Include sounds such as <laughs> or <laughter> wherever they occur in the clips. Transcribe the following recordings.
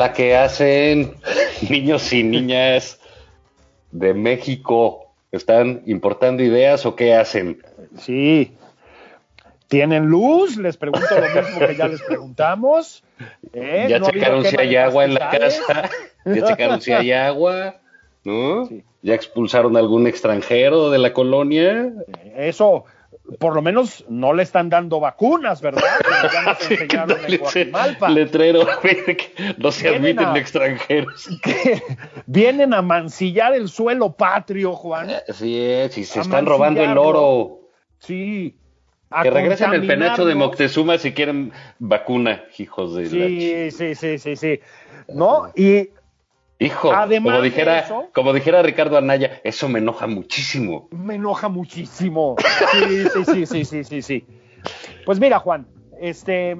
Hola, ¿qué hacen <laughs> niños y niñas de México? ¿Están importando ideas o qué hacen? Sí. ¿Tienen luz? Les pregunto lo mismo que ya les preguntamos. ¿Eh? ¿Ya ¿No ha checaron si hay agua en la casa? ¿Ya checaron si hay <laughs> agua? ¿No? Sí. ¿Ya expulsaron a algún extranjero de la colonia? Eso, por lo menos no le están dando vacunas, ¿verdad? <laughs> Ya nos enseñaron en Coajimalpa. Letrero, <laughs> no se Vienen admiten a- extranjeros. <laughs> Que vienen a mancillar el suelo patrio, Juan. Así es, y se están robando el oro. Sí. Que regresen el penacho de. Moctezuma si quieren vacuna, hijos de la Sí, sí, sí, sí, sí. ¿No? Y Hijo, Además como dijera, eso- como dijera Ricardo Anaya, eso me enoja muchísimo. me enoja muchísimo. Sí, sí, sí, sí, sí, sí, sí. Pues mira, Juan, este,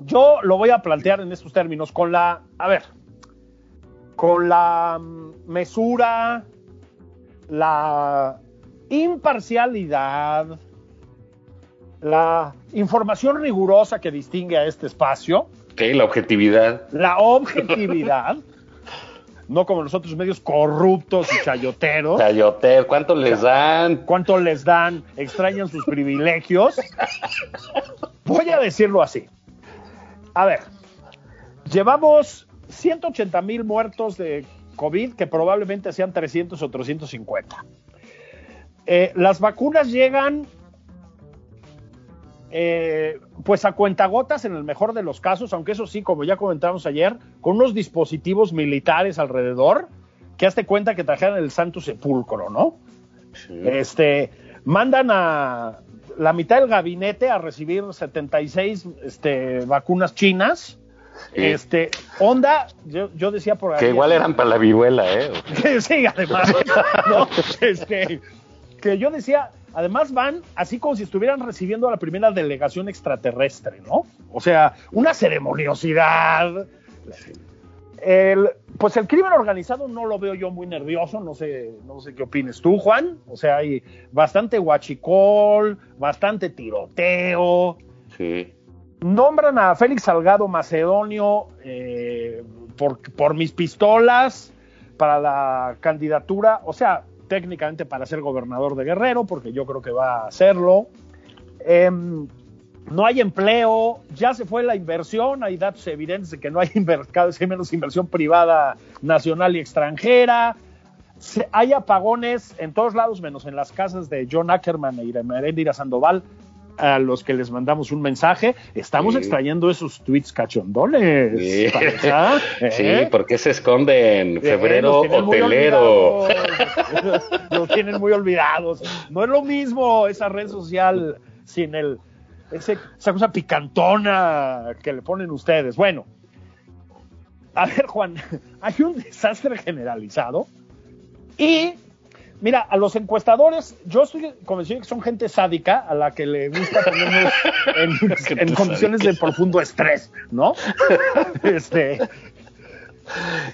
yo lo voy a plantear en estos términos con la, a ver, con la mesura, la imparcialidad, la información rigurosa que distingue a este espacio, la objetividad. la objetividad, <laughs> no como los otros medios corruptos y chayoteros. Chayoter, ¿cuánto les dan? cuánto les dan, extrañan sus privilegios. Voy a decirlo así. A ver, llevamos 180 mil muertos de COVID, que probablemente sean 300 o 350. Eh, las vacunas llegan, eh, pues a cuentagotas en el mejor de los casos, aunque eso sí, como ya comentamos ayer, con unos dispositivos militares alrededor, que hazte cuenta que trajeron el Santo Sepulcro, ¿no? Este, mandan a la mitad del gabinete a recibir 76 este, vacunas chinas. Sí. Este, onda, yo, yo decía por ahí. Que igual eran para la viruela, ¿eh? <laughs> Sí, además, ¿no? <laughs> Este, que yo decía, además van así como si estuvieran recibiendo a la primera delegación extraterrestre, ¿no? O sea, una ceremoniosidad. El, pues el crimen organizado no lo veo yo muy nervioso, no sé, no sé qué opines tú, Juan. O sea, hay bastante guachicol, bastante tiroteo. Sí. Nombran a Félix Salgado Macedonio eh, por, por mis pistolas para la candidatura, o sea, técnicamente para ser gobernador de Guerrero, porque yo creo que va a hacerlo. Em, no hay empleo, ya se fue la inversión, hay datos evidentes de que no hay <laughs> cada vez menos inversión privada nacional y extranjera. Hay apagones en todos lados, menos en las casas de John Ackerman e Irene Sandoval, a los que les mandamos un mensaje. Estamos Sí. extrayendo esos tweets cachondones. <laughs> Sí. ¿eh? Sí, ¿por qué se esconden? Eh, Febrero muy hotelero. <laughs> Los tienen muy olvidados. No es lo mismo esa red social sin el ese- esa cosa picantona que le ponen ustedes. Bueno, a ver, Juan, <laughs> hay un desastre generalizado y Mira, a los encuestadores, yo estoy convencido que son gente sádica a la que le gusta ponernos en, <laughs> en condiciones de profundo estrés, ¿no? <laughs> Este,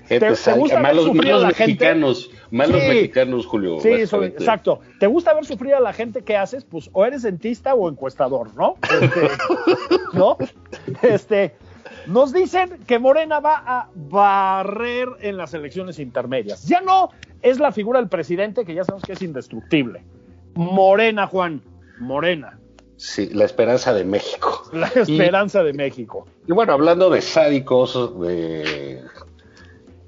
Gente ¿Te- gusta ver malos, sufrir a malos la gente? mexicanos, malos Sí. mexicanos, Julio. Sí, eso, exacto. ¿Te gusta ver sufrir a la gente que haces? Pues o eres dentista o encuestador, ¿no? Este, ¿No? <laughs> Este, nos dicen que Morena va a barrer en las elecciones intermedias. Ya no es la figura del presidente, que ya sabemos que es indestructible. Morena, Juan. Morena. Sí, la esperanza de México. La esperanza de México. Y bueno, hablando de sádicos, de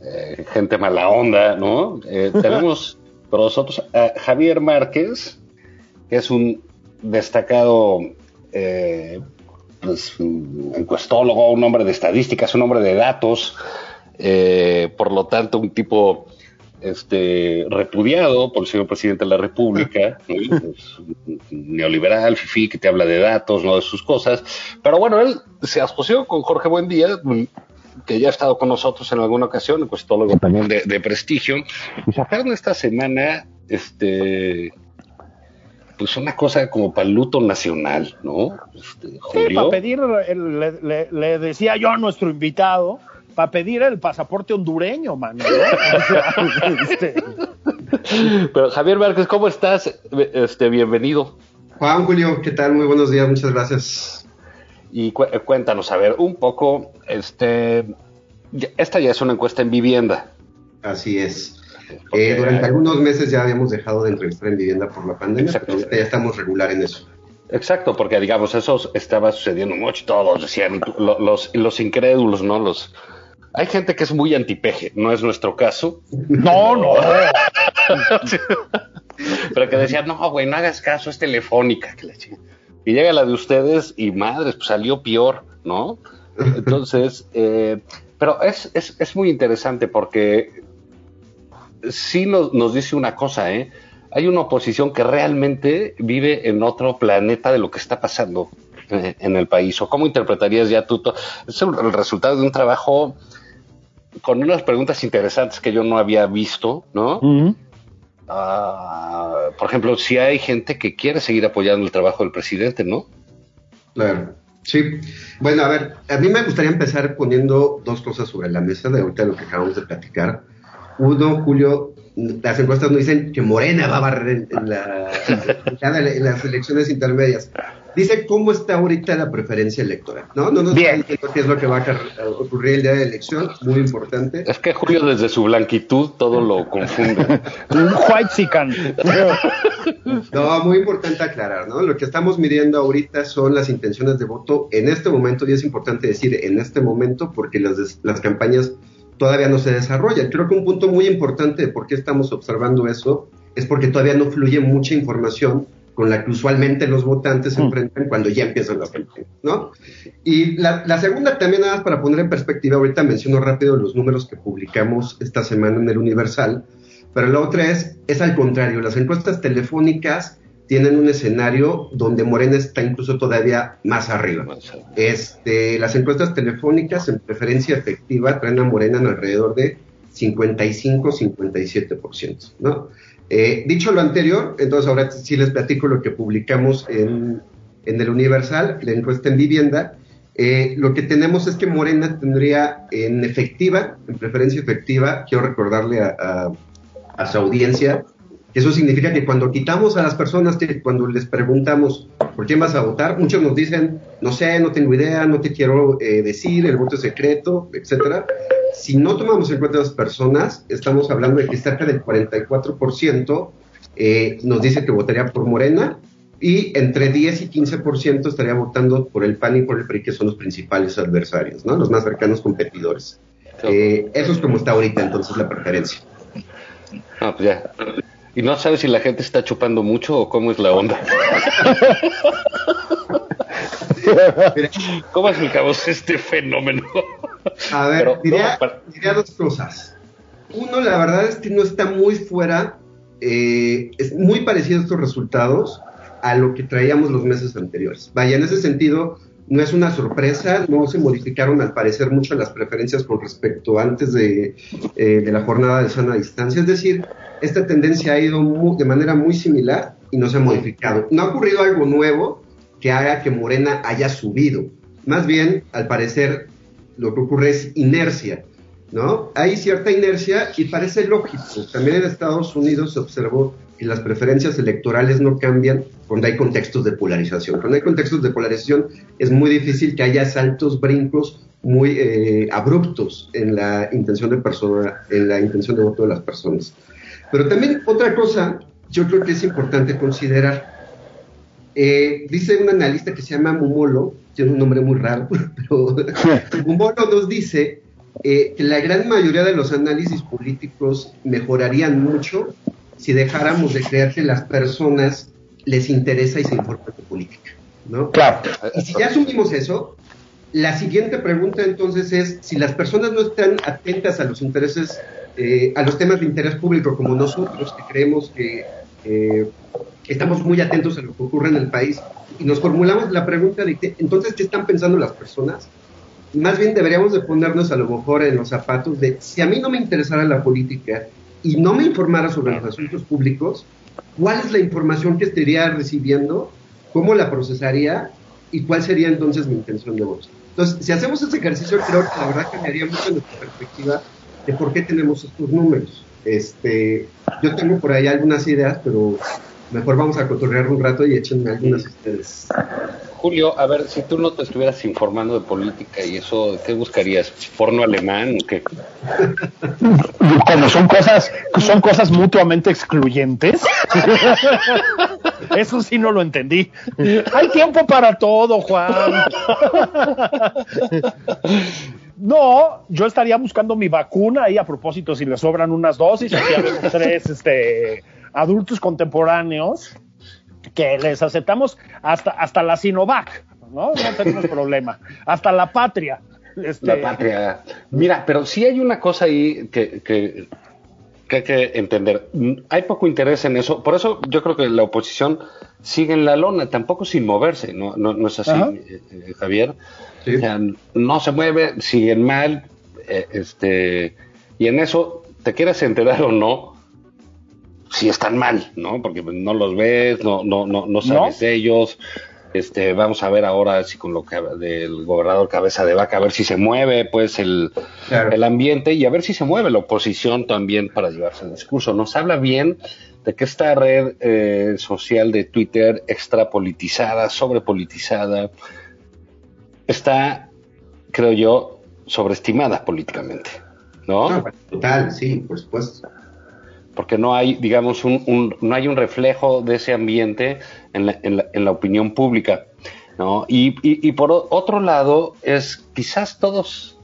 eh, gente mala onda, ¿no? Eh, <laughs> tenemos con nosotros a Javier Márquez, que es un destacado eh, pues, un encuestólogo, un hombre de estadísticas, un hombre de datos, eh, por lo tanto, un tipo este, repudiado por el señor presidente de la República, <laughs> neoliberal, fifi, que te habla de datos, no de sus cosas. Pero bueno, él se asoció con Jorge Buendía, que ya ha estado con nosotros en alguna ocasión, encuestólogo también de, de prestigio, y sacaron esta semana, este, pues una cosa como para el luto nacional, ¿no? Este, Sí, para pedir, el- le, le- le decía yo a nuestro invitado, para pedir el pasaporte hondureño, mano. <laughs> este, Pero Javier Márquez, ¿cómo estás? Este, bienvenido. Juan Julio, ¿qué tal? Muy buenos días, muchas gracias. Y cu- cuéntanos, a ver, un poco, este, esta ya es una encuesta en vivienda. Así es. Porque- Eh, durante algunos meses ya habíamos dejado de entrevistar en vivienda por la pandemia, Exacto. pero ahorita ya estamos regular en eso. Exacto, porque digamos, eso estaba sucediendo mucho, todos decían, los, los incrédulos, ¿no? Los, hay gente que es muy antipeje, no es nuestro caso, no, no. <laughs> pero que decían, no, güey, no hagas caso, es telefónica. Que la chingada". y llega la de ustedes y madres, pues salió peor, ¿no? Entonces, eh, pero es, es, es muy interesante porque sí nos, nos dice una cosa, ¿eh? Hay una oposición que realmente vive en otro planeta de lo que está pasando eh, en el país. ¿O cómo interpretarías ya tú? Es el, el resultado de un trabajo con unas preguntas interesantes que yo no había visto, ¿no? Ah, por ejemplo, si hay gente que quiere seguir apoyando el trabajo del presidente, ¿no? Claro. Sí. Bueno, a ver, a mí me gustaría empezar poniendo dos cosas sobre la mesa de ahorita lo que acabamos de platicar. Uno, Julio, las encuestas nos dicen que Morena va a barrer en, en la- en las elecciones intermedias. Dice cómo está ahorita la preferencia electoral, ¿no? No nos Bien. diciendo qué es lo que va a ocurrir el día de la elección, muy importante. Es que Julio desde su blanquitud todo lo confunde. <laughs> Un white chican. No, muy importante aclarar, ¿no? Lo que estamos midiendo ahorita son las intenciones de voto en este momento, y es importante decir en este momento porque las, las campañas todavía no se desarrollan. Creo que un punto muy importante de por qué estamos observando eso es porque todavía no fluye mucha información con la que usualmente los votantes se enfrentan cuando ya empiezan las campañas, ¿no? Y la, la segunda también, nada más para poner en perspectiva, ahorita menciono rápido los números que publicamos esta semana en el Universal, pero la otra es, es al contrario, las encuestas telefónicas tienen un escenario donde Morena está incluso todavía más arriba. Este, las encuestas telefónicas en preferencia efectiva traen a Morena en alrededor de 55-57%, ¿no? Eh, dicho lo anterior, entonces ahora sí les platico lo que publicamos en, en el Universal, la encuesta en vivienda. Eh, lo que tenemos es que Morena tendría en efectiva, en preferencia efectiva, quiero recordarle a, a- a su audiencia, eso significa que cuando quitamos a las personas, que cuando les preguntamos por quién vas a votar, muchos nos dicen, no sé, no tengo idea, no te quiero eh, decir, el voto es secreto, etcétera. Si no tomamos en cuenta a las personas, estamos hablando de que cerca del 44% eh, nos dice que votaría por Morena y entre 10 y 15% estaría votando por el PAN y por el PRI, que son los principales adversarios, ¿no? los más cercanos competidores. Eh, eso es como está ahorita entonces la preferencia. Ah, pues ya. ¿Y no sabes si la gente está chupando mucho o cómo es la onda? <laughs> ¿Cómo explicamos este fenómeno? A ver, Pero, diría, no, diría dos cosas. Uno, la verdad es que no está muy fuera, eh, es muy parecido estos resultados a lo que traíamos los meses anteriores. Vaya, en ese sentido, no es una sorpresa, no se modificaron al parecer mucho las preferencias con respecto antes de, eh, la jornada de sana distancia, es decir, esta tendencia ha ido de manera muy similar y no se ha modificado. No ha ocurrido algo nuevo que haga que Morena haya subido, más bien, al parecer, lo que ocurre es inercia. ¿no? Hay cierta inercia y parece lógico. También en Estados Unidos se observó que las preferencias electorales no cambian cuando hay contextos de polarización. Cuando hay contextos de polarización es muy difícil que haya saltos, brincos muy eh, abruptos en la intención de persona, en la intención de voto de las personas. Pero también otra cosa, yo creo que es importante considerar. Eh, dice un analista que se llama Mumolo, tiene un nombre muy raro, <laughs> pero <laughs> Mumolo nos dice eh, que la gran mayoría de los análisis políticos mejorarían mucho si dejáramos de creer que las personas les interesa y se importa de política, ¿no? Claro. Y si ya asumimos eso, la siguiente pregunta entonces es si las personas no están atentas a los intereses, eh, a los temas de interés público como nosotros que creemos que eh, estamos muy atentos a lo que ocurre en el país y nos formulamos la pregunta de que, entonces qué están pensando las personas más bien deberíamos de ponernos a lo mejor en los zapatos de si a mí no me interesara la política y no me informara sobre los asuntos públicos, ¿cuál es la información que estaría recibiendo? ¿Cómo la procesaría? ¿Y cuál sería entonces mi intención de voto? Entonces, si hacemos ese ejercicio, creo que la verdad cambiaría mucho nuestra perspectiva de por qué tenemos estos números. Este, yo tengo por ahí algunas ideas, pero mejor vamos a cotorrear un rato y échenme algunas ustedes. Julio, a ver, si tú no te estuvieras informando de política y eso, ¿qué buscarías? ¿Porno alemán o qué? Como son cosas, son cosas mutuamente excluyentes. Eso sí no lo entendí. Hay tiempo para todo, Juan. No, yo estaría buscando mi vacuna ahí a propósito si le sobran unas dosis, aquí hay tres este, adultos contemporáneos que les aceptamos hasta, hasta la Sinovac, ¿no? No tenemos <laughs> problema. Hasta la patria. Este... La patria. Mira, pero sí hay una cosa ahí que, que, que, hay que entender. Hay poco interés en eso. Por eso yo creo que la oposición sigue en la lona, tampoco sin moverse, ¿no, no, no es así, eh, eh, Javier? Sí. O sea, no se mueve, siguen mal, eh, este, y en eso, te quieras enterar o no, si están mal, ¿no? Porque no los ves, no, no, no, no sabes de ellos. Este, vamos a ver ahora si con lo que del gobernador cabeza de vaca, a ver si se mueve pues el, claro. el ambiente y a ver si se mueve la oposición también para llevarse el discurso. Nos habla bien de que esta red eh, social de Twitter extrapolitizada, sobrepolitizada, está, creo yo, sobreestimada políticamente, ¿no? no total, sí, por supuesto porque no hay, digamos, un, no hay un reflejo de ese ambiente en la, opinión pública. ¿no? Y, por otro lado, es quizás todos,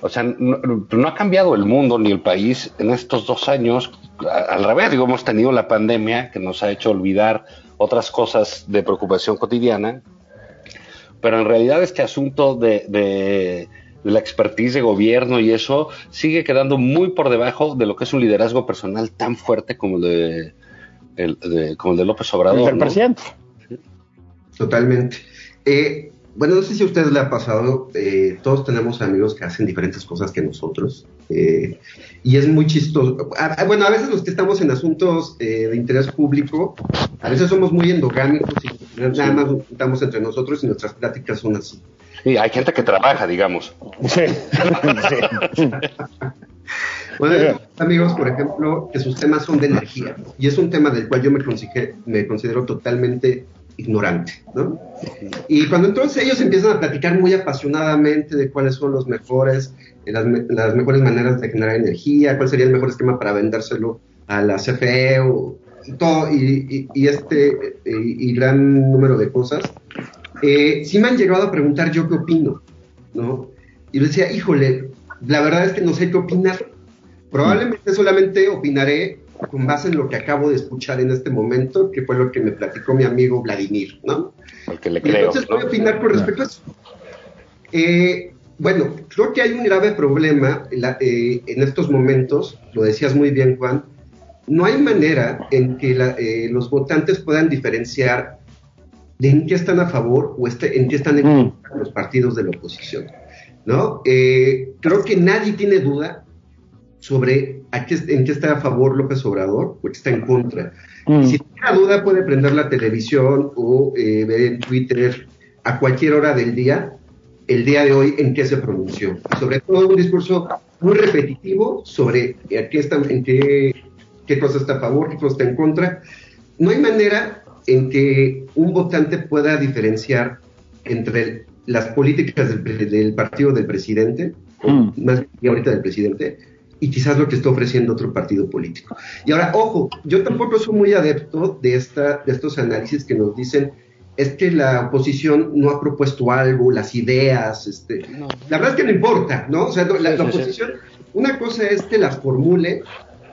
o sea, no, ha cambiado el mundo ni el país en estos dos años. Al revés, digo, hemos tenido la pandemia que nos ha hecho olvidar otras cosas de preocupación cotidiana, pero en realidad este asunto de la expertise de gobierno y eso sigue quedando muy por debajo de lo que es un liderazgo personal tan fuerte como el de, el, de como el de López Obrador. El ¿no? presidente. Totalmente. Eh, bueno, no sé si a ustedes le ha pasado, eh, todos tenemos amigos que hacen diferentes cosas que nosotros, eh, y es muy chistoso. A, bueno, a veces los que estamos en asuntos de interés público, a veces somos muy endogámicos y nada más estamos entre nosotros y nuestras pláticas son así. Sí, hay gente que trabaja, digamos. Sí. <laughs> sí. Bueno, amigos, por ejemplo, que sus temas son de energía, y es un tema del cual yo me, me considero totalmente ignorante, ¿no? Y cuando entonces ellos empiezan a platicar muy apasionadamente de cuáles son los mejores, las, las mejores maneras de generar energía, cuál sería el mejor esquema para vendérselo a la CFE o y todo, y, y, y este y, y gran número de cosas, eh, sí me han llegado a preguntar yo qué opino, ¿no? Y yo decía, híjole, la verdad es que no sé qué opinar. Probablemente solamente opinaré con base en lo que acabo de escuchar en este momento, que fue lo que me platicó mi amigo Vladimir, ¿no? Porque le creo, entonces voy a opinar con respecto a eso. Eh, bueno, creo que hay un grave problema la, eh, en estos momentos, lo decías muy bien, Juan, no hay manera en que la, eh, los votantes puedan diferenciar de en qué están a favor o este, en qué están en Mm. los partidos de la oposición. ¿no? Eh, creo que nadie tiene duda sobre a qué- en qué está a favor López Obrador o qué está en contra. Mm. Si tiene duda puede prender la televisión o eh, ver en Twitter a cualquier hora del día el día de hoy en qué se pronunció. Sobre todo un discurso muy repetitivo sobre a qué está, en qué, qué cosa está a favor, qué cosa está en contra. No hay manera en que un votante pueda diferenciar entre las políticas del, del partido del presidente, Mm. más bien ahorita del presidente, y quizás lo que está ofreciendo otro partido político. Y ahora, ojo, yo tampoco soy muy adepto de, esta, de estos análisis que nos dicen es que la oposición no ha propuesto algo, las ideas, este, la verdad es que no importa, ¿no? O sea, no, la, Sí, la sí, sí. oposición, una cosa es que las formule,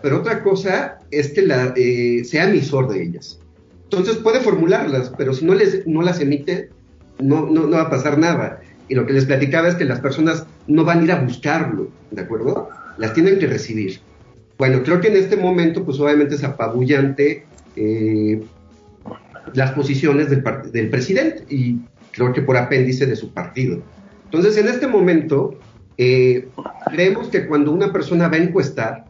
pero otra cosa es que la, eh, sea emisor de ellas. Entonces puede formularlas, pero si no, les, no las emite, no, no, no va a pasar nada. Y lo que les platicaba es que las personas no van a ir a buscarlo, ¿de acuerdo? Las tienen que recibir. Bueno, creo que en este momento, pues obviamente es apabullante eh, las posiciones del, del presidente y creo que por apéndice de su partido. Entonces, en este momento, eh, creemos que cuando una persona va a encuestar,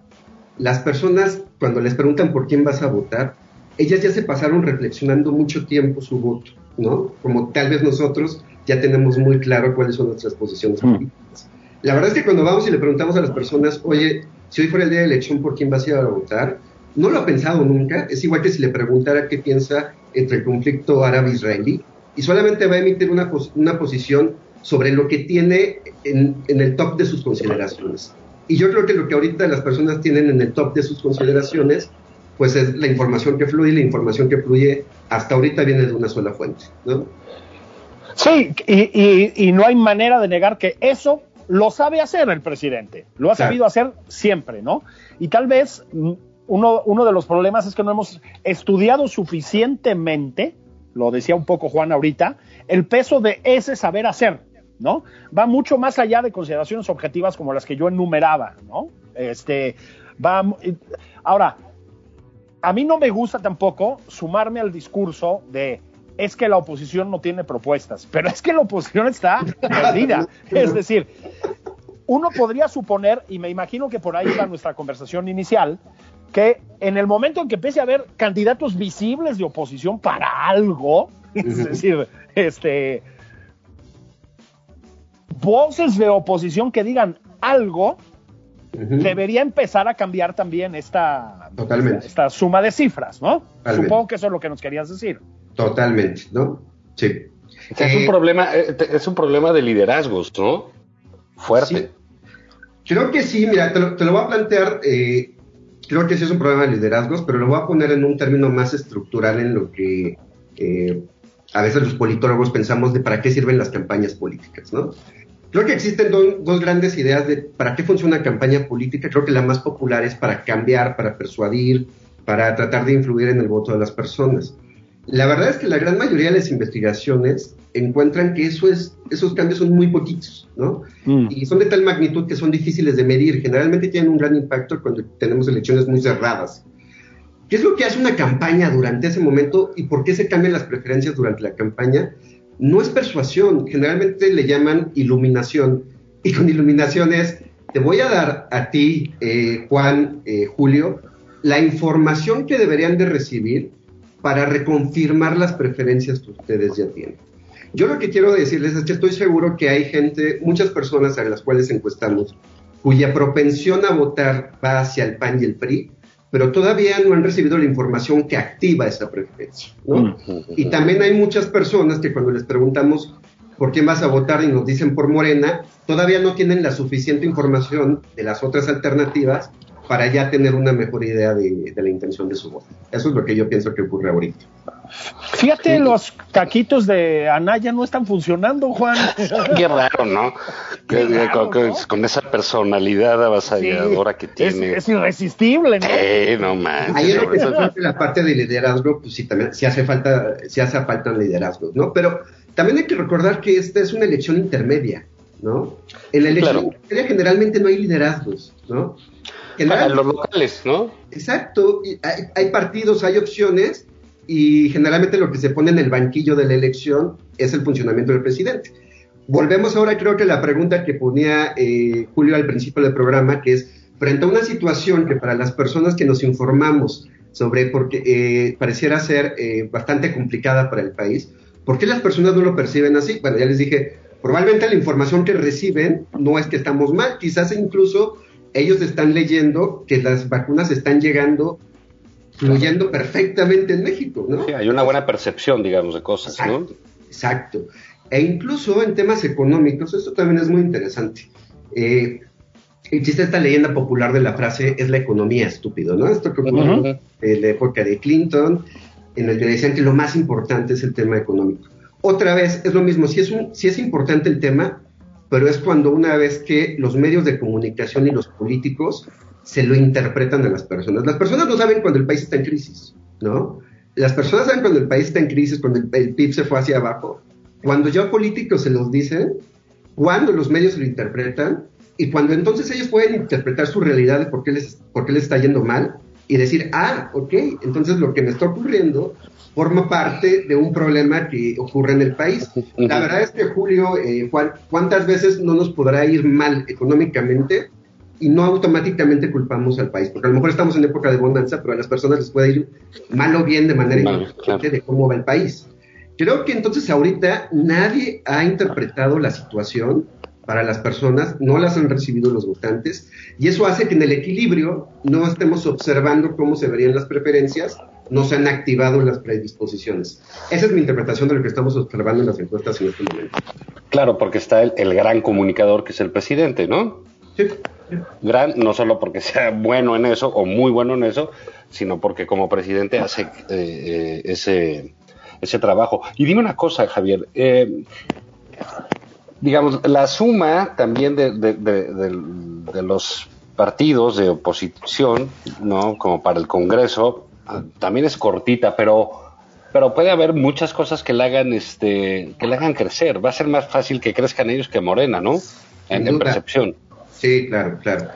las personas, cuando les preguntan por quién vas a votar, ellas ya se pasaron reflexionando mucho tiempo su voto, ¿no? Como tal vez nosotros ya tenemos muy claro cuáles son nuestras posiciones Mm. políticas. La verdad es que cuando vamos y le preguntamos a las personas, oye, si hoy fuera el día de elección, ¿por quién vas a ir a votar? No lo ha pensado nunca. Es igual que si le preguntara qué piensa entre el conflicto árabe-israelí y solamente va a emitir una, pos- una posición sobre lo que tiene en, en el top de sus consideraciones. Y yo creo que lo que ahorita las personas tienen en el top de sus consideraciones, pues es la información que fluye, y la información que fluye hasta ahorita viene de una sola fuente, ¿no? Sí, y, y- y no hay manera de negar que eso lo sabe hacer el presidente. Lo ha Claro. sabido hacer siempre, ¿no? Y tal vez mm, uno, uno de los problemas es que no hemos estudiado suficientemente, lo decía un poco Juan ahorita, el peso de ese saber hacer, ¿no? Va mucho más allá de consideraciones objetivas como las que yo enumeraba, ¿no? Este, va, ahora, a mí no me gusta tampoco sumarme al discurso de es que la oposición no tiene propuestas, pero es que la oposición está perdida. Es decir, uno podría suponer, y me imagino que por ahí va nuestra conversación inicial, que en el momento en que empiece a haber candidatos visibles de oposición para algo, es decir, este voces de oposición que digan algo, Debería empezar a cambiar también esta, Totalmente. esta suma de cifras, ¿no? Totalmente. Supongo que eso es lo que nos querías decir. Totalmente, ¿no? Sí. O sea, es Eh, un problema, eh, te- es un problema de liderazgos, ¿no? Fuerte. Sí. Creo que sí, mira, te lo, te lo voy a plantear, eh, creo que sí es un problema de liderazgos, pero lo voy a poner en un término más estructural en lo que eh, a veces los politólogos pensamos de para qué sirven las campañas políticas, ¿no? Creo que existen do- dos grandes ideas de para qué funciona una campaña política. Creo que la más popular es para cambiar, para persuadir, para tratar de influir en el voto de las personas. La verdad es que la gran mayoría de las investigaciones encuentran que eso es, esos cambios son muy poquitos, ¿no? Y son de tal magnitud que son difíciles de medir. Generalmente tienen un gran impacto cuando tenemos elecciones muy cerradas. ¿Qué es lo que hace una campaña durante ese momento y por qué se cambian las preferencias durante la campaña? No es persuasión, generalmente le llaman iluminación. Y con iluminación es, te voy a dar a ti, eh, Juan, eh, Julio, la información que deberían de recibir para reconfirmar las preferencias que ustedes ya tienen. Yo lo que quiero decirles es que estoy seguro que hay gente, muchas personas a las cuales encuestamos, cuya propensión a votar va hacia el PAN y el PRI, pero todavía no han recibido la información que activa esa preferencia. ¿no? Y también hay muchas personas que cuando les preguntamos por quién vas a votar y nos dicen por Morena, todavía no tienen la suficiente información de las otras alternativas para ya tener una mejor idea de, de la intención de su voto. Eso es lo que yo pienso que ocurre ahorita. Fíjate, los caquitos de Anaya no están funcionando, Juan. <laughs> Qué raro, ¿no? Qué Que- raro, con, ¿no? con esa personalidad avasalladora que Es, tiene. es irresistible, ¿no? Eh, no manches. Ahí que la parte de liderazgo, pues sí, también sí hace falta, sí hace falta liderazgos, ¿no? Pero también hay que recordar que esta es una elección intermedia, ¿no? En la Sí, elección claro. intermedia generalmente no hay liderazgos, ¿no? Para General- los locales, ¿no? Exacto, y hay, hay partidos, hay opciones y generalmente lo que se pone en el banquillo de la elección es el funcionamiento del presidente. Volvemos ahora, creo que la pregunta que ponía eh, Julio al principio del programa, que es, frente a una situación que para las personas que nos informamos sobre, porque eh, pareciera ser eh, bastante complicada para el país, ¿por qué las personas no lo perciben así? Bueno, ya les dije, probablemente la información que reciben no es que estamos mal, quizás incluso ellos están leyendo que las vacunas están llegando fluyendo perfectamente en México, ¿no? Sí, hay una buena percepción, digamos, de cosas, ¿no? Exacto. E incluso en temas económicos, esto también es muy interesante. Eh, existe esta leyenda popular de la frase es la economía estúpido, ¿no? Esto que ocurrió en la época de Clinton, en el que decían que lo más importante es el tema económico. Otra vez, es lo mismo, si es, un, si es importante el tema, pero es cuando una vez que los medios de comunicación y los políticos se lo interpretan a las personas. Las personas no saben cuando el país está en crisis, ¿no? Las personas saben cuando el país está en crisis, cuando el, el PIB se fue hacia abajo, cuando ya políticos se los dicen, cuando los medios lo interpretan y cuando entonces ellos pueden interpretar su realidad de por qué les, por qué les está yendo mal y decir, ah, ok, entonces lo que me está ocurriendo forma parte de un problema que ocurre en el país. La verdad es que, Julio, eh, Juan, ¿cuántas veces no nos podrá ir mal económicamente y no automáticamente culpamos al país? Porque a lo mejor estamos en época de bonanza, pero a las personas les puede ir mal o bien de manera independiente de cómo va el país. Creo que entonces ahorita nadie ha interpretado la situación para las personas, no las han recibido los votantes, y eso hace que en el equilibrio no estemos observando cómo se verían las preferencias, no se han activado las predisposiciones. Esa es mi interpretación de lo que estamos observando en las encuestas en este momento. Claro, porque está el, gran comunicador que es el presidente, ¿no? Sí. Gran, no solo porque sea bueno en eso o muy bueno en eso, sino porque como presidente hace eh, eh, ese ese trabajo. Y dime una cosa, Javier. Eh, digamos, la suma también de, los partidos de oposición, ¿no? Como para el Congreso, también es cortita, pero, pero puede haber muchas cosas que le hagan, este, que le hagan crecer. Va a ser más fácil que crezcan ellos que Morena, ¿no? En, percepción. Sí, claro, claro.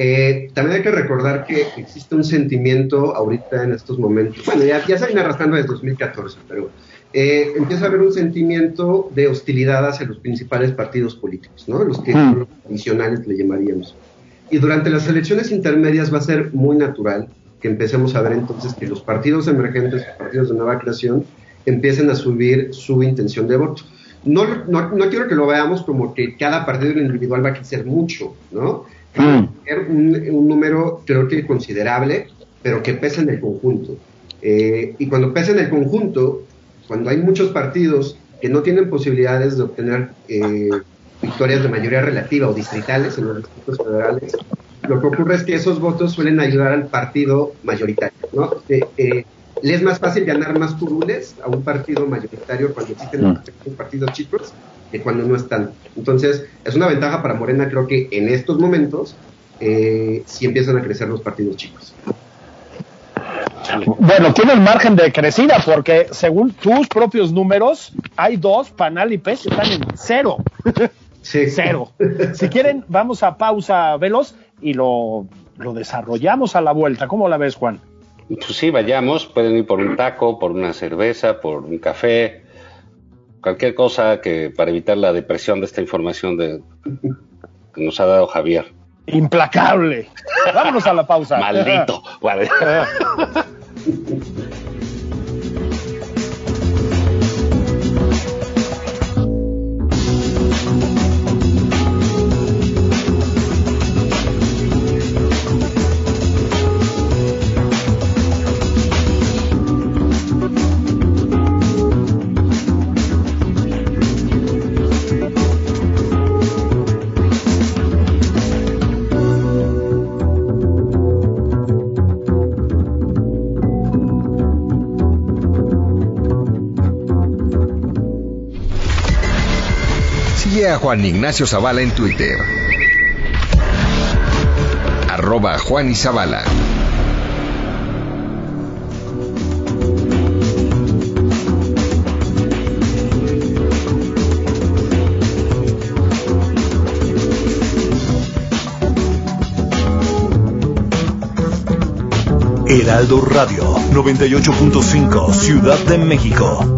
Eh, también hay que recordar que existe un sentimiento ahorita en estos momentos, bueno, ya, ya se viene arrastrando desde 2014, pero eh, empieza a haber un sentimiento de hostilidad hacia los principales partidos políticos, ¿no? Los que hmm. tradicionales le llamaríamos. Y durante las elecciones intermedias va a ser muy natural que empecemos a ver entonces que los partidos emergentes, los partidos de nueva creación, empiecen a subir su intención de voto. No, no, no quiero que lo veamos como que cada partido individual va a crecer mucho, ¿no? Mm. un, número creo que considerable, pero que pesa en el conjunto. Eh, y cuando pesa en el conjunto, cuando hay muchos partidos que no tienen posibilidades de obtener eh, victorias de mayoría relativa o distritales en los distritos federales, lo que ocurre es que esos votos suelen ayudar al partido mayoritario. ¿no? Eh, le es más fácil ganar más curules a un partido mayoritario cuando existen mm. partidos chicos que cuando no están. Entonces, es una ventaja para Morena, creo que en estos momentos eh, sí empiezan a crecer los partidos chicos. Bueno, tiene el margen de crecida porque según tus propios números, hay dos, Panal y PES, que están en cero. Sí. Cero. <laughs> Si quieren, vamos a pausa veloz y lo, lo desarrollamos a la vuelta. ¿Cómo la ves, Juan? Pues sí, vayamos, pueden ir por un taco, por una cerveza, por un café, cualquier cosa que para evitar la depresión de esta información de, que nos ha dado Javier. Implacable. Vámonos a la pausa. Maldito. <laughs> Juan Ignacio Zavala en Twitter. Arroba Juan y Zavala. Heraldo Radio 98.5 Ciudad de México.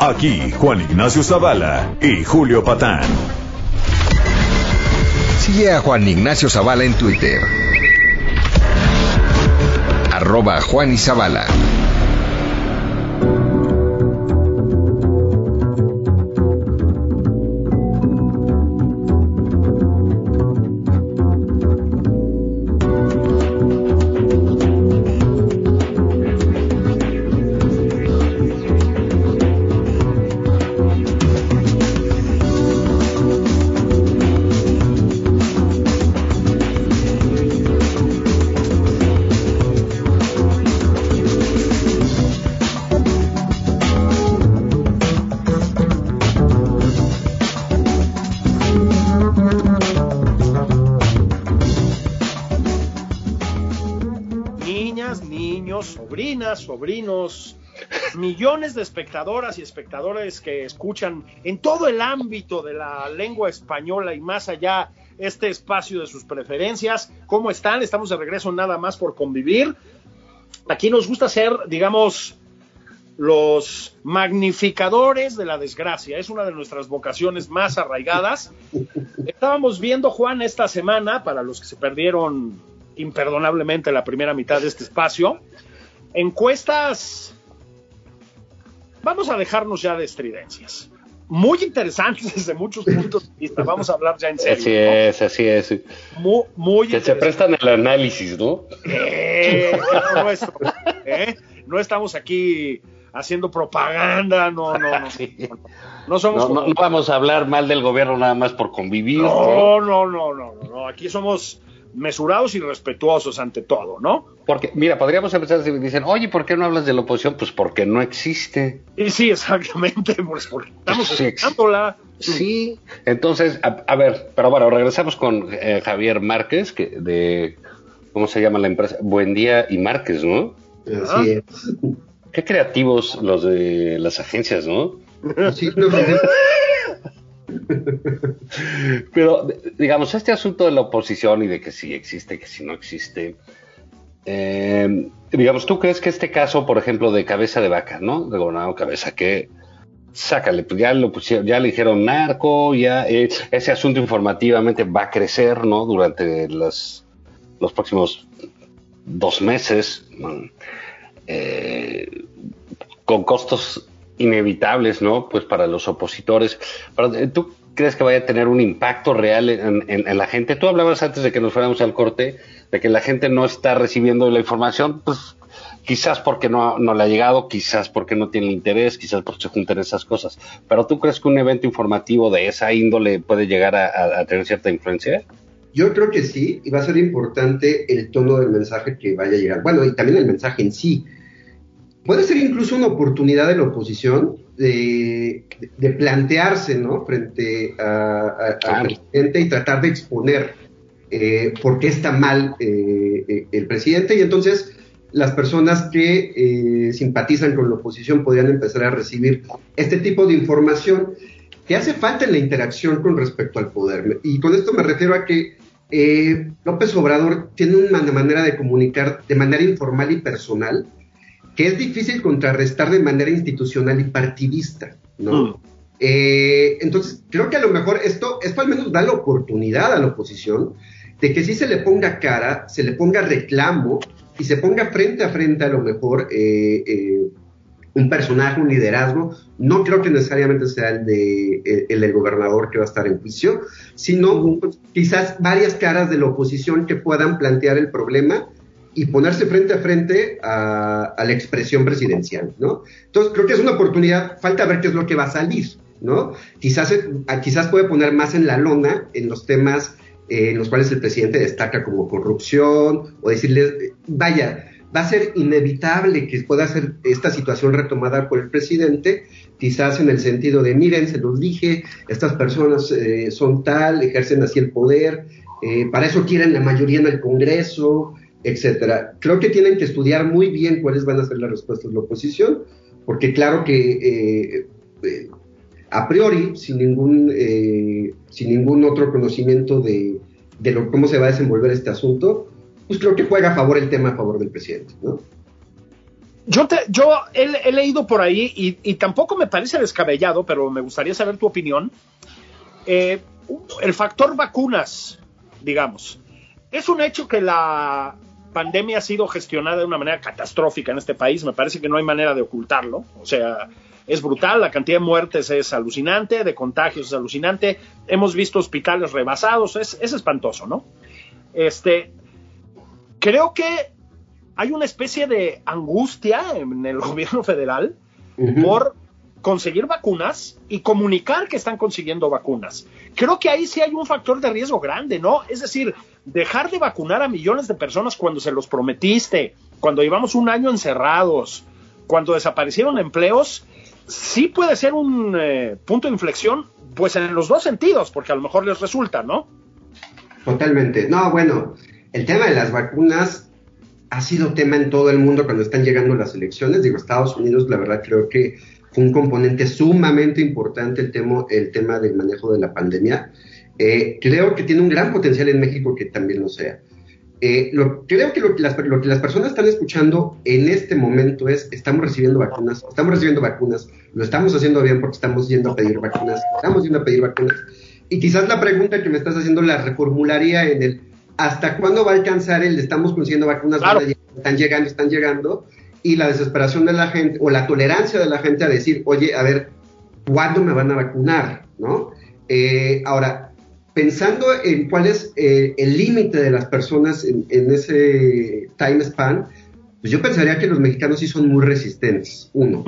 Aquí Juan Ignacio Zavala y Julio Patán. Sigue a Juan Ignacio Zavala en Twitter. Arroba Juan. Millones de espectadoras y espectadores que escuchan en todo el ámbito de la lengua española y más allá este espacio de sus preferencias. ¿Cómo están? Estamos de regreso nada más por convivir. Aquí nos gusta ser, digamos, los magnificadores de la desgracia. Es una de nuestras vocaciones más arraigadas. Estábamos viendo, Juan, esta semana, para los que se perdieron imperdonablemente la primera mitad de este espacio, encuestas, vamos a dejarnos ya de estridencias. Muy interesantes desde muchos puntos de vista. Vamos a hablar ya en serio. Así ¿no? es, así es. Muy, muy Que se prestan al análisis, ¿no? Eh, no, ¿eh? No estamos aquí haciendo propaganda, no, no, no. <laughs> Sí. No, no somos No, no, vamos a hablar mal del gobierno nada más por convivir. no, no, no, no, no. Aquí somos mesurados y respetuosos ante todo, ¿no? Porque, mira, podríamos empezar si dicen, oye, ¿por qué no hablas de la oposición? Pues porque no existe. Y sí, exactamente, <laughs> pues porque estamos Sí, escuchándola. Sí. Entonces, a, a ver, pero bueno, regresamos con eh, Javier Márquez, que de, ¿cómo se llama la empresa? Buen Día y Márquez, ¿no? Así es. Qué creativos los de las agencias, ¿no? Sí, <laughs> no, no, <laughs> Pero, digamos, este asunto de la oposición y de que si existe, que si no existe, eh, digamos, ¿tú crees que este caso, por ejemplo, de cabeza de vaca, ¿no? De gobernador cabeza, que sácale, pues ya lo pusieron, ya le dijeron narco, ya eh, ese asunto informativamente va a crecer, ¿no? Durante las, los próximos dos meses. Eh, con costos inevitables, ¿no? Pues para los opositores. Eh, ¿Tú crees que vaya a tener un impacto real en, en- en la gente? Tú hablabas antes de que nos fuéramos al corte de que la gente no está recibiendo la información, pues quizás porque no, le ha llegado, quizás porque no tiene interés, quizás porque se juntan esas cosas. Pero ¿tú crees que un evento informativo de esa índole puede llegar a tener cierta influencia? Yo creo que sí, y va a ser importante el tono del mensaje que vaya a llegar. Bueno, y también el mensaje en sí. Puede ser incluso una oportunidad de la oposición de, de plantearse, ¿no? Frente a- a- al Claro. presidente y tratar de exponer eh, por qué está mal eh, eh, el presidente. Y entonces las personas que eh, simpatizan con la oposición podrían empezar a recibir este tipo de información que hace falta en la interacción con respecto al poder. Y con esto me refiero a que eh, López Obrador tiene una manera de comunicar de manera informal y personal que es difícil contrarrestar de manera institucional y partidista, ¿no? Eh, entonces, creo que a lo mejor esto, esto al menos da la oportunidad a la oposición de que sí se le ponga cara, se le ponga reclamo y se ponga frente a frente a lo mejor eh, eh, un personaje, un liderazgo. No creo que necesariamente sea el, de, el, el del gobernador que va a estar en juicio, sino quizás varias caras de la oposición que puedan plantear el problema y ponerse frente a frente a, la expresión presidencial, ¿no? Entonces creo que es una oportunidad, falta ver qué es lo que va a salir, ¿no? Quizás, quizás puede poner más en la lona en los temas eh, en los cuales el presidente destaca como corrupción o decirle, vaya, va a ser inevitable que pueda ser esta situación retomada por el presidente, quizás en el sentido de, miren, se los dije, estas personas eh, son tal, ejercen así el poder, eh, para eso quieren la mayoría en el Congreso, etcétera. Creo que tienen que estudiar muy bien cuáles van a ser las respuestas de la oposición, porque claro que eh, eh, a priori, sin ningún, eh, sin ningún otro conocimiento de, de cómo se va a desenvolver este asunto, pues creo que juega a favor el tema a favor del presidente. Yo, te, yo he, leído por ahí y, y, tampoco me parece descabellado, pero me gustaría saber tu opinión. El factor vacunas, digamos, es un hecho que la pandemia ha sido gestionada de una manera catastrófica en este país. Me parece que no hay manera de ocultarlo. O sea, es brutal, la cantidad de muertes es alucinante, de contagios es alucinante. Hemos visto hospitales rebasados, es, es espantoso, ¿no? Este, creo que hay una especie de angustia en el <laughs> gobierno federal uh -huh. por conseguir vacunas y comunicar que están consiguiendo vacunas. Creo que ahí sí hay un factor de riesgo grande, ¿no? Es decir, dejar de vacunar a millones de personas cuando se los prometiste, cuando llevamos un año encerrados, cuando desaparecieron empleos, sí puede ser un eh, punto de inflexión, pues en los dos sentidos, porque a lo mejor les resulta, ¿no? Totalmente. No, bueno, el tema de las vacunas ha sido tema en todo el mundo cuando están llegando las elecciones. Digo, Estados Unidos, la verdad, creo que fue un componente sumamente importante el tema, el tema del manejo de la pandemia. Eh, creo que tiene un gran potencial en México que también lo sea. Eh, lo, creo que lo que, las, lo que las personas están escuchando en este momento es, estamos recibiendo vacunas, estamos recibiendo vacunas, lo estamos haciendo bien porque estamos yendo a pedir vacunas, estamos yendo a pedir vacunas. Y quizás la pregunta que me estás haciendo la reformularía en el, ¿hasta cuándo va a alcanzar el estamos consiguiendo vacunas? Claro. Están llegando, están llegando. Y la desesperación de la gente, o la tolerancia de la gente a decir, oye, a ver, ¿cuándo me van a vacunar? ¿No? Eh, ahora, pensando en cuál es eh, el límite de las personas en, en, ese time span, pues yo pensaría que los mexicanos sí son muy resistentes, uno.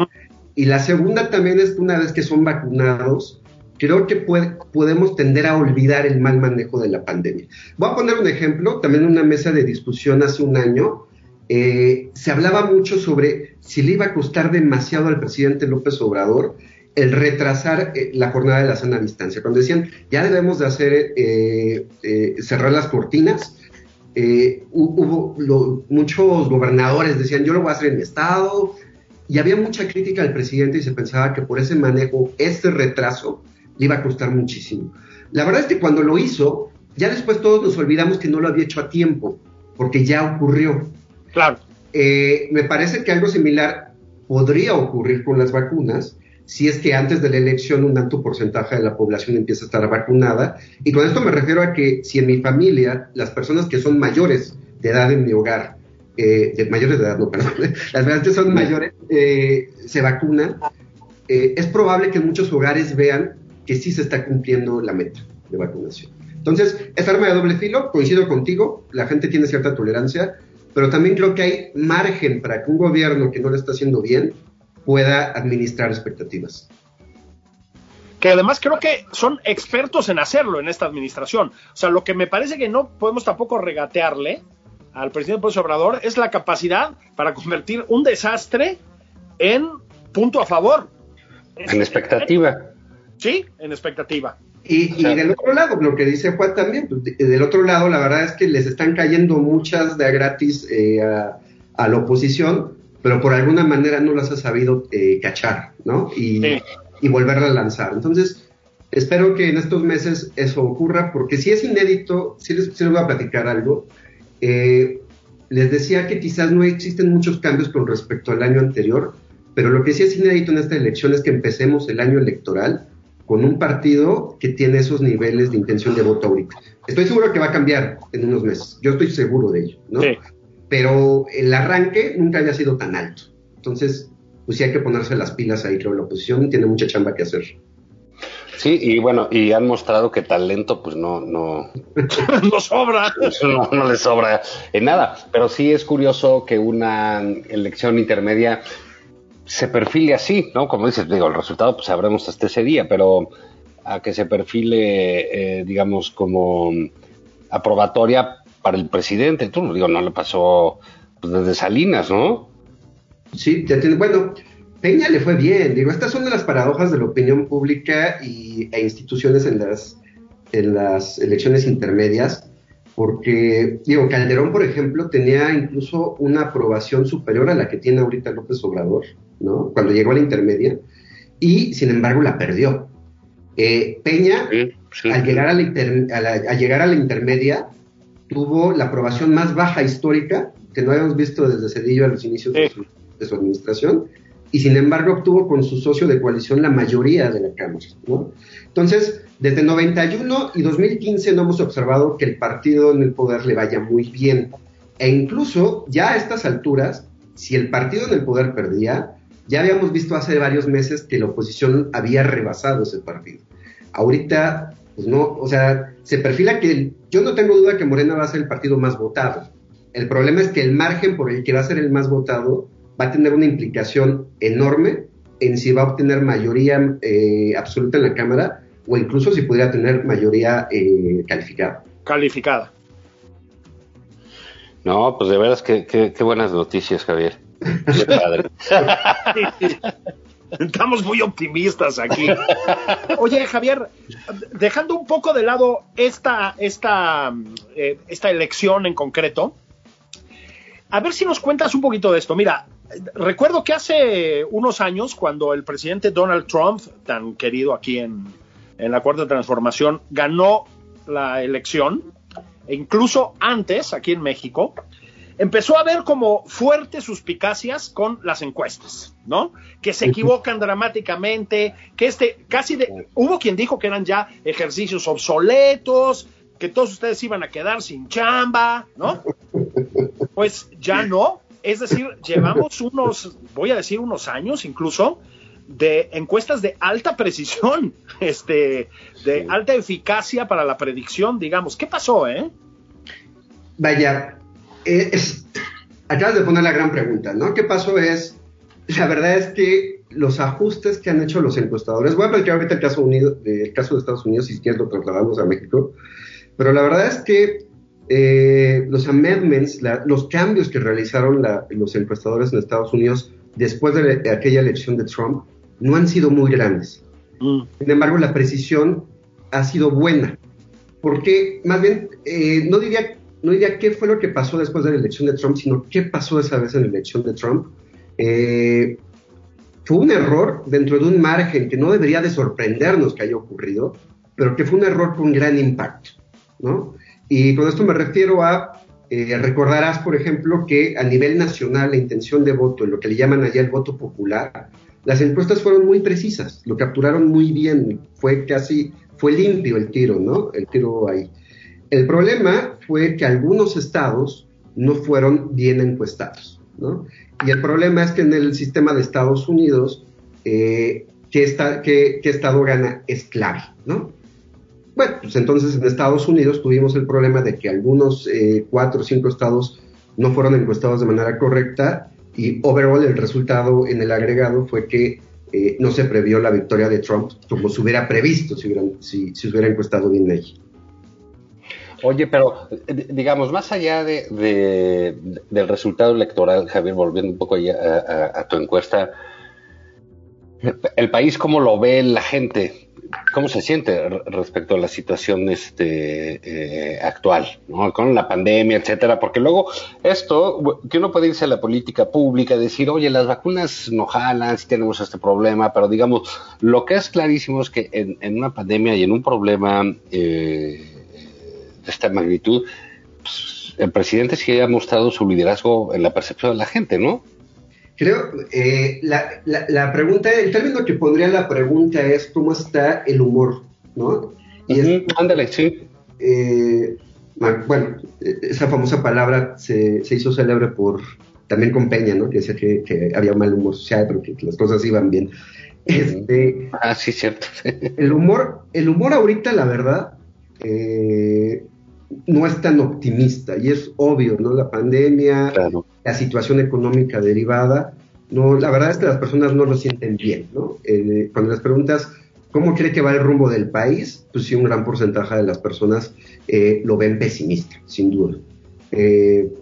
Y la segunda también es que una vez que son vacunados, creo que puede, podemos tender a olvidar el mal manejo de la pandemia. Voy a poner un ejemplo, también en una mesa de discusión hace un año, eh, se hablaba mucho sobre si le iba a costar demasiado al presidente López Obrador el retrasar eh, la jornada de la sana distancia. Cuando decían, ya debemos de hacer, eh, eh, cerrar las cortinas, hubo lo, muchos gobernadores decían, yo lo voy a hacer en mi estado, y había mucha crítica al presidente y se pensaba que por ese manejo, este retraso, le iba a costar muchísimo. La verdad es que cuando lo hizo, ya después todos nos olvidamos que no lo había hecho a tiempo, porque ya ocurrió. Claro. Me parece que algo similar podría ocurrir con las vacunas, si es que antes de la elección un alto porcentaje de la población empieza a estar vacunada. Y con esto me refiero a que si en mi familia las personas que son mayores de edad en mi hogar, eh, de mayores de edad, no, perdón, <laughs> las personas que son mayores eh, se vacunan, eh, es probable que muchos hogares vean que sí se está cumpliendo la meta de vacunación. Entonces, es arma de doble filo, coincido contigo, la gente tiene cierta tolerancia, pero también creo que hay margen para que un gobierno que no lo está haciendo bien pueda administrar expectativas. Que además creo que son expertos en hacerlo en esta administración. O sea, lo que me parece que no podemos tampoco regatearle al presidente López Obrador es la capacidad para convertir un desastre en punto a favor. En expectativa. Sí, en expectativa. Y, y, del otro lado, lo que dice Juan también, pues, del otro lado, la verdad es que les están cayendo muchas de a gratis eh, a, a, la oposición, pero por alguna manera no las ha sabido eh, cachar, ¿no? Y, sí. y volverla a lanzar. Entonces, espero que en estos meses eso ocurra, porque si es inédito, si les, si les voy a platicar algo. Eh, les decía que quizás no existen muchos cambios con respecto al año anterior, pero lo que sí es inédito en esta elección es que empecemos el año electoral con un partido que tiene esos niveles de intención de voto ahorita. Estoy seguro que va a cambiar en unos meses, yo estoy seguro de ello, ¿no? Sí. Pero el arranque nunca había sido tan alto. Entonces, pues sí hay que ponerse las pilas ahí, creo, la oposición tiene mucha chamba que hacer. Sí, y bueno, y han mostrado que talento, pues no, no, <laughs> no sobra. <laughs> no, no les sobra en nada. Pero sí es curioso que una elección intermedia se perfile así, ¿no? Como dices, digo, el resultado pues sabremos hasta ese día, pero a que se perfile, eh, digamos, como aprobatoria para el presidente. Tú, digo, no le pasó pues, desde Salinas, ¿no? Sí, te entiendo. bueno, Peña le fue bien. Digo, estas son de las paradojas de la opinión pública y, e instituciones en las, en las elecciones intermedias, porque, digo, Calderón, por ejemplo, tenía incluso una aprobación superior a la que tiene ahorita López Obrador, ¿no? Cuando llegó a la intermedia, y sin embargo la perdió. Eh, Peña, Al, llegar a la llegar a la intermedia, tuvo la aprobación más baja histórica que no habíamos visto desde Cedillo a los inicios de, su, administración, y sin embargo obtuvo con su socio de coalición la mayoría de la Cámara. ¿no? Entonces, desde 91 y 2015 no hemos observado que el partido en el poder le vaya muy bien. E incluso ya a estas alturas, si el partido en el poder perdía, ya habíamos visto hace varios meses que la oposición había rebasado ese partido. Ahorita, pues no, o sea, se perfila que yo no tengo duda que Morena va a ser el partido más votado. El problema es que el margen por el que va a ser el más votado va a tener una implicación enorme en si va a obtener mayoría eh, absoluta en la Cámara o incluso si pudiera tener mayoría eh, calificada. Calificada. No, pues de veras que, qué buenas noticias, Javier. Qué padre. <laughs> Estamos muy optimistas aquí. Oye, Javier, dejando un poco de lado esta, esta, eh, esta elección en concreto, a ver si nos cuentas un poquito de esto. Mira, recuerdo que hace unos años, cuando el presidente Donald Trump, tan querido aquí en, en la Cuarta Transformación, ganó la elección, e incluso antes, aquí en México, empezó a haber como fuertes suspicacias con las encuestas, ¿no? Que se equivocan dramáticamente, que este, casi de, hubo quien dijo que eran ya ejercicios obsoletos, que todos ustedes iban a quedar sin chamba, ¿no? <laughs> Pues ya no. Es decir, llevamos unos, voy a decir unos años incluso, de encuestas de alta precisión, <laughs> este, de alta eficacia para la predicción, digamos. ¿Qué pasó, eh? Vaya, eh, acabas de poner la gran pregunta, ¿no? ¿Qué pasó? Es, la verdad es que los ajustes que han hecho los encuestadores, voy a platicar ahorita el caso, unido, el caso de Estados Unidos, si quieres lo trasladamos a México, pero la verdad es que eh, los amendments, los cambios que realizaron los encuestadores en Estados Unidos después de, aquella elección de Trump no han sido muy grandes. Mm. Sin embargo, la precisión ha sido buena. Porque, más bien, eh, no diría no diría qué fue lo que pasó después de la elección de Trump, sino qué pasó esa vez en la elección de Trump. Eh, fue un error dentro de un margen que no debería de sorprendernos que haya ocurrido, pero que fue un error con gran impacto, ¿no? Y con esto me refiero a, eh, recordarás, por ejemplo, que a nivel nacional la intención de voto, lo que le llaman allá el voto popular, las encuestas fueron muy precisas, lo capturaron muy bien, fue casi, fue limpio el tiro, ¿no? El tiro ahí. El problema fue que algunos estados no fueron bien encuestados, ¿no? Y el problema es que en el sistema de Estados Unidos, eh, ¿qué, estado gana es clave, ¿no? Bueno, pues entonces en Estados Unidos tuvimos el problema de que algunos eh, cuatro o cinco estados no fueron encuestados de manera correcta y overall el resultado en el agregado fue que eh, no se previó la victoria de Trump como se hubiera previsto si, si, si hubiera encuestado bien allí. Oye, pero digamos, más allá de, del resultado electoral, Javier, volviendo un poco a, tu encuesta, el país, ¿cómo lo ve la gente? ¿Cómo se siente respecto a la situación este, eh, actual, ¿no? con la pandemia, etcétera? Porque luego esto, que uno puede irse a la política pública, decir, oye, las vacunas no jalan, si tenemos este problema, pero digamos, lo que es clarísimo es que en, en una pandemia y en un problema eh, de esta magnitud, pues, el presidente sí ha mostrado su liderazgo en la percepción de la gente, ¿no? Creo, eh, la, la, pregunta, el término que pondría la pregunta es cómo está el humor, ¿no? Y ándale, sí. Eh, bueno, esa famosa palabra se, se, hizo célebre por también con Peña, ¿no? Que decía que, que había mal humor social, pero que, las cosas iban bien. Este, ah, sí, cierto. el humor, el humor ahorita, la verdad, eh, no es tan optimista y es obvio, ¿no? La pandemia, la situación económica derivada, no, la verdad es que las personas no lo sienten bien, ¿no? Eh, cuando les preguntas cómo cree que va el rumbo del país, pues sí, un gran porcentaje de las personas eh, lo ven pesimista, sin duda. Eh,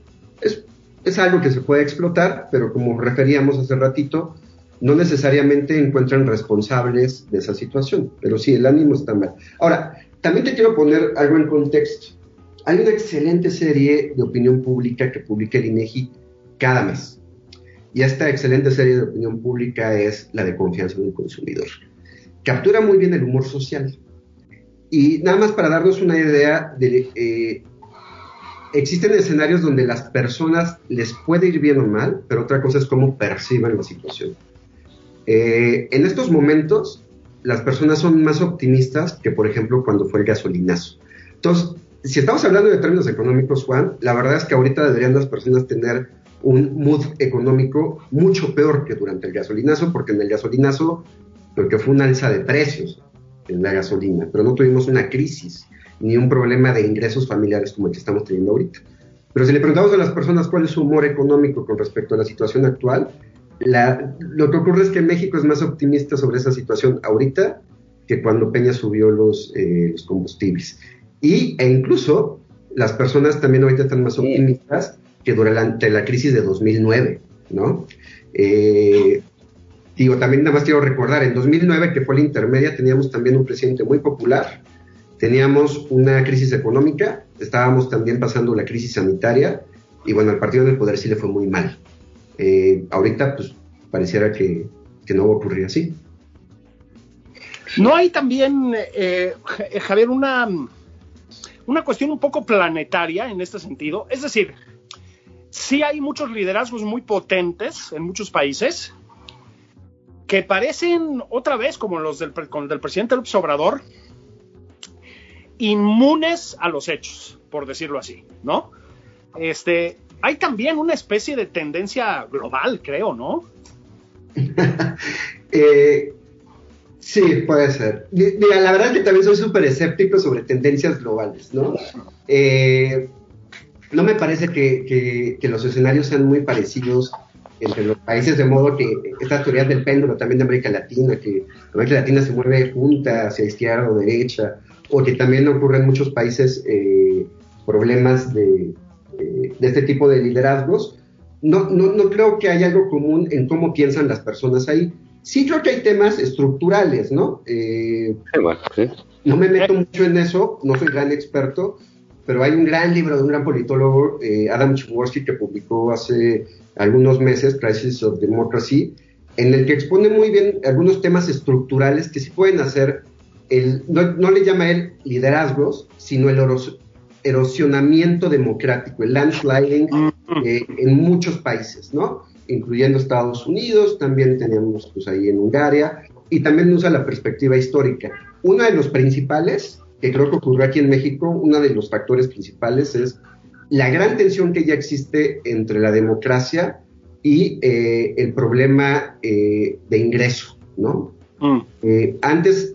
es, es algo que se puede explotar, pero como referíamos hace ratito, no necesariamente encuentran responsables de esa situación, pero sí, el ánimo está mal. Ahora, también te quiero poner algo en contexto. Hay una excelente serie de opinión pública que publica el INEGI cada mes. Y esta excelente serie de opinión pública es la de confianza del consumidor. Captura muy bien el humor social. Y nada más para darnos una idea de... Eh, existen escenarios donde las personas les puede ir bien o mal, pero otra cosa es cómo perciban la situación. Eh, en estos momentos, las personas son más optimistas que, por ejemplo, cuando fue el gasolinazo. Entonces, si estamos hablando de términos económicos, Juan, la verdad es que ahorita deberían las personas tener un mood económico mucho peor que durante el gasolinazo, porque en el gasolinazo lo fue una alza de precios en la gasolina, pero no tuvimos una crisis ni un problema de ingresos familiares como el que estamos teniendo ahorita. Pero si le preguntamos a las personas cuál es su humor económico con respecto a la situación actual, lo que ocurre es que México es más optimista sobre esa situación ahorita que cuando Peña subió los, eh, los combustibles. Y, e incluso las personas también ahorita están más optimistas que durante la crisis de 2009, ¿no? Eh, digo, también nada más quiero recordar, en 2009, que fue la intermedia, teníamos también un presidente muy popular, teníamos una crisis económica, estábamos también pasando la crisis sanitaria, y bueno, al partido del poder sí le fue muy mal. Eh, ahorita, pues, pareciera que, no va a ocurrir así. No hay también, eh, Javier, una una cuestión un poco planetaria en este sentido. Es decir, sí hay muchos liderazgos muy potentes en muchos países que parecen otra vez como los del, del presidente López Obrador, inmunes a los hechos, por decirlo así, ¿no? Este, hay también una especie de tendencia global, creo, ¿no? <laughs> eh, Sí, puede ser. la verdad es que también soy súper escéptico sobre tendencias globales, ¿no? Eh, no me parece que, los escenarios sean muy parecidos entre los países, de modo que esta teoría del péndulo también de América Latina, que América Latina se mueve junta hacia izquierda o derecha, o que también ocurren en muchos países eh, problemas de, de, este tipo de liderazgos, no, no, no creo que haya algo común en cómo piensan las personas ahí. Sí creo que hay temas estructurales, ¿no? Eh, no me meto mucho en eso, no soy gran experto, pero hay un gran libro de un gran politólogo, eh, Adam Chbosky, que publicó hace algunos meses, Crisis of Democracy, en el que expone muy bien algunos temas estructurales que sí pueden hacer, el, no, le llama él liderazgos, sino el erosionamiento democrático, el landsliding mm. eh, en muchos países, ¿no? Incluyendo Estados Unidos, también tenemos pues ahí en Hungría, y también usa la perspectiva histórica. Uno de los principales, que creo que ocurrió aquí en México, uno de los factores principales es la gran tensión que ya existe entre la democracia y eh, el problema eh, de ingreso, ¿no? Mm. Eh, antes,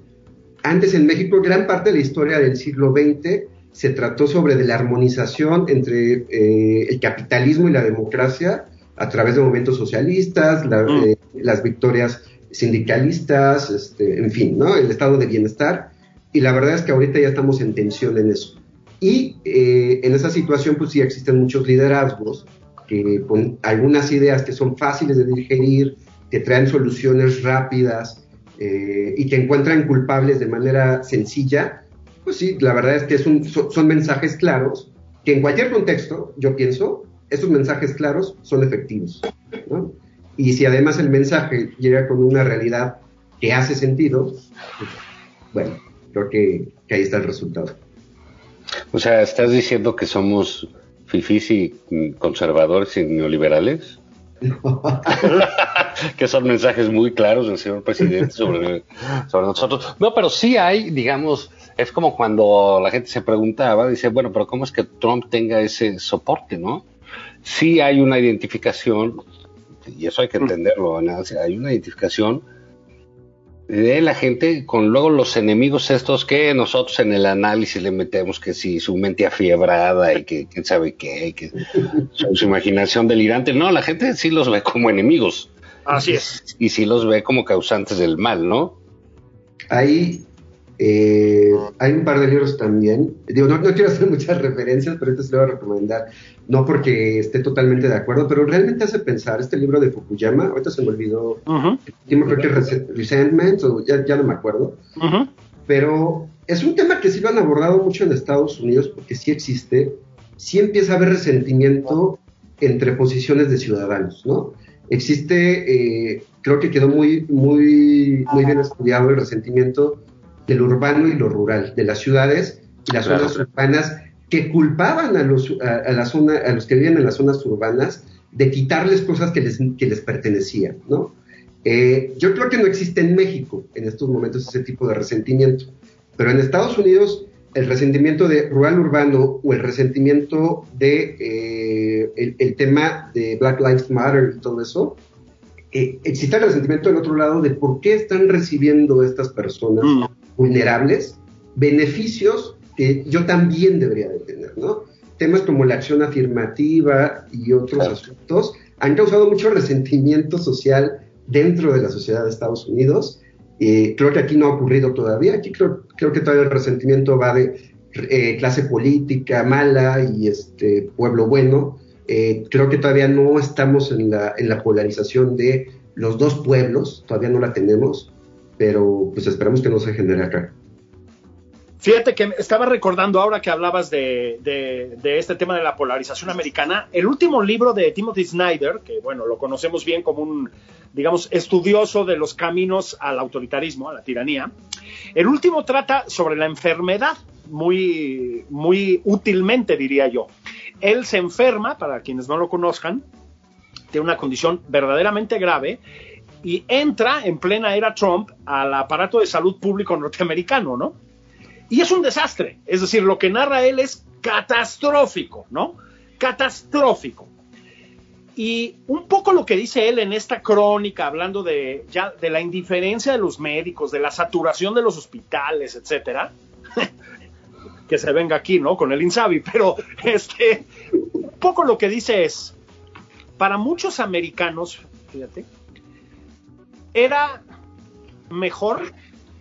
antes en México, gran parte de la historia del siglo XX se trató sobre de la armonización entre el capitalismo y la democracia a través de movimientos socialistas, mm. eh, las victorias sindicalistas, este, en fin, ¿no? El estado de bienestar. Y la verdad es que ahorita ya estamos en tensión en eso. Y eh, en esa situación, pues sí existen muchos liderazgos que con algunas ideas que son fáciles de digerir, que traen soluciones rápidas eh, y que encuentran culpables de manera sencilla, pues sí, la verdad es que son, son mensajes claros que en cualquier contexto, yo pienso, esos mensajes claros son efectivos. Y si además el mensaje llega con una realidad que hace sentido, pues, bueno, creo que, ahí está el resultado. O sea, ¿estás diciendo que somos fifís y conservadores y neoliberales? <laughs> que son mensajes muy claros del señor presidente sobre, sobre nosotros. No, pero sí hay, digamos, es como cuando la gente se preguntaba, dice, bueno, pero ¿cómo es que Trump tenga ese soporte, no? Sí hay una identificación, y eso hay que entenderlo, hay una identificación de la gente con luego los enemigos estos que nosotros en el análisis le metemos que si su mente afiebrada y que quién sabe qué, y que su, imaginación delirante. No, la gente sí los ve como enemigos Así es. y sí los ve como causantes del mal, ¿no? Hay, eh, hay un par de libros también. Digo, no, no quiero hacer muchas referencias, pero este se lo voy a recomendar. No porque esté totalmente de acuerdo, pero realmente hace pensar este libro de Fukuyama. Ahorita se me olvidó. Ujú, último, creo que Rese- Resentment, o ya, ya no me acuerdo. ujú. Pero es un tema que sí lo han abordado mucho en Estados Unidos, porque sí existe. Sí empieza a haber resentimiento entre posiciones de ciudadanos, ¿no? Existe, eh, creo que quedó muy, muy, muy bien estudiado el resentimiento del urbano y lo rural, de las ciudades y las Claro. zonas urbanas que culpaban a los, a, a la zona, a los que viven en las zonas urbanas de quitarles cosas que les, que les pertenecían, ¿no? Eh, yo creo que no existe en México en estos momentos ese tipo de resentimiento, pero en Estados Unidos el resentimiento de rural-urbano o el resentimiento de eh, el, el tema de Black Lives Matter y todo eso, eh, existe el resentimiento del otro lado de por qué están recibiendo estas personas Mm. vulnerables beneficios que yo también debería de tener, ¿no? Temas como la acción afirmativa y otros Claro. asuntos han causado mucho resentimiento social dentro de la sociedad de Estados Unidos. Eh, creo que aquí no ha ocurrido todavía. Aquí creo, creo que todavía el resentimiento va de eh, clase política mala y este pueblo bueno. Eh, creo que todavía no estamos en la, en la polarización de los dos pueblos, todavía no la tenemos, pero pues esperamos que no se genere acá. Fíjate que estaba recordando ahora que hablabas de, de- de este tema de la polarización americana, el último libro de Timothy Snyder, que bueno, lo conocemos bien como un, digamos, estudioso de los caminos al autoritarismo, a la tiranía, el último trata sobre la enfermedad, muy, muy útilmente diría yo. Él se enferma, para quienes no lo conozcan, de una condición verdaderamente grave y entra en plena era Trump al aparato de salud público norteamericano, ¿no? Y es un desastre. Es decir, lo que narra él es catastrófico, ¿no? Catastrófico. Y un poco lo que dice él en esta crónica, hablando de, ya, de la indiferencia de los médicos, de la saturación de los hospitales, etcétera, <laughs> que se venga aquí, ¿no? Con el Insabi, pero este, un poco lo que dice es, para muchos americanos, fíjate, era mejor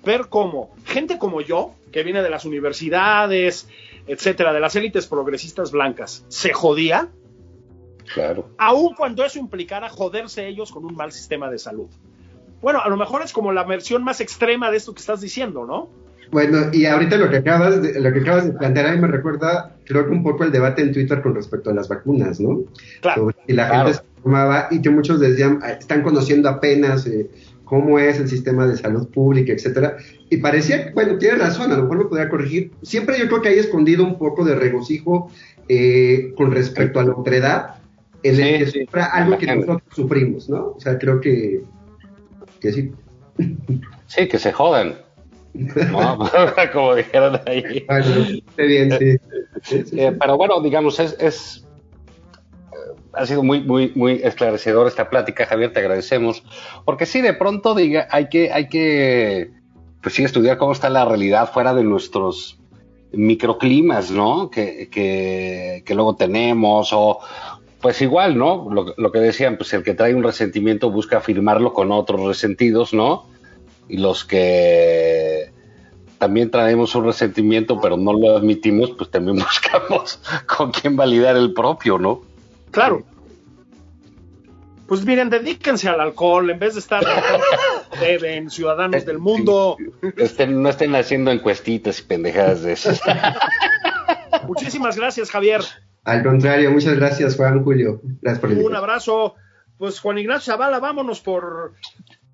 ver cómo gente como yo, que viene de las universidades, etcétera, de las élites progresistas blancas, se jodía, Claro. aun cuando eso implicara joderse ellos con un mal sistema de salud. Bueno, a lo mejor es como la versión más extrema de esto que estás diciendo, ¿no? Bueno, y ahorita lo que acabas de, lo que acabas de plantear ahí me recuerda, creo que un poco el debate en Twitter con respecto a las vacunas, ¿no? Claro. Sobre si la Claro. gente se informaba y que muchos decían, "Ah, están conociendo apenas eh, cómo es el sistema de salud pública, etcétera. Y parecía, bueno, tiene razón, a lo mejor me podría corregir. Siempre yo creo que hay escondido un poco de regocijo eh, con respecto a la otredad, en el Sí, que sí. sufra algo que gente. nosotros sufrimos, ¿no? O sea, creo que, que sí. Sí, que se jodan. ¿no? <laughs> <laughs> Como dijeron ahí. Bueno, bien, sí. Eh, pero bueno, digamos, es, es ha sido muy, muy, muy esclarecedor esta plática, Javier, te agradecemos. Porque sí, de pronto diga, hay que, hay que, pues sí, estudiar cómo está la realidad fuera de nuestros microclimas, ¿no? Que, que, que luego tenemos, o pues igual, ¿no? Lo, lo que decían, pues el que trae un resentimiento busca afirmarlo con otros resentidos, ¿no? Y los que también traemos un resentimiento, pero no lo admitimos, pues también <laughs> buscamos con quién validar el propio, ¿no? Claro. Pues miren, dedíquense al alcohol en vez de estar deben ciudadanos del mundo. Estén- no estén haciendo encuestitas y pendejadas de esas. <laughs> Muchísimas gracias, Javier. Al contrario, muchas gracias, Juan Julio. Gracias por el Un abrazo. Pues Juan Ignacio Zavala, vámonos por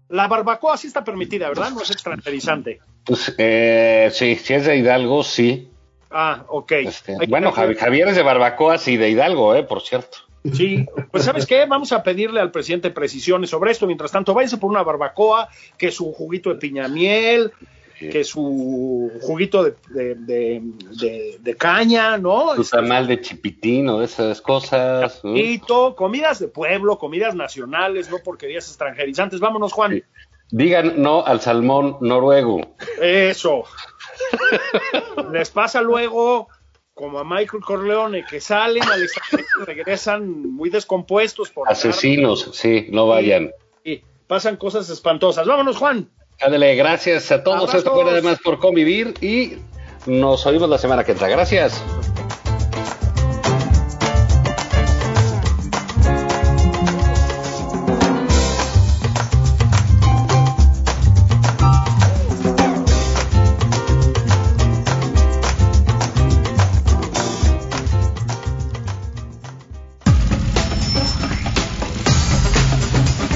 la barbacoa, sí está permitida, ¿verdad? No es extranjerizante. Pues, eh, sí, si es de Hidalgo, sí. Ah, ok. Este, bueno, ver- Javi- Javier es de Barbacoa, sí, de Hidalgo, eh, por cierto. Sí, pues ¿sabes qué? Vamos a pedirle al presidente precisiones sobre esto. Mientras tanto, váyase por una barbacoa, que su juguito de piña miel, que su juguito de, de, de- de- de caña, ¿no? Tu tamal de chipitín o de esas cosas. Hito, comidas de pueblo, comidas nacionales, no porquerías extranjerizantes. Vámonos, Juan. Sí. Digan no al salmón noruego. Eso. <laughs> Les pasa luego como a Michael Corleone, que salen al extranjero y regresan muy descompuestos por Asesinos, sí, no vayan. Y pasan cosas espantosas. Vámonos, Juan. Ándale, gracias a todos. Esto fue además por convivir y nos oímos la semana que entra. Gracias.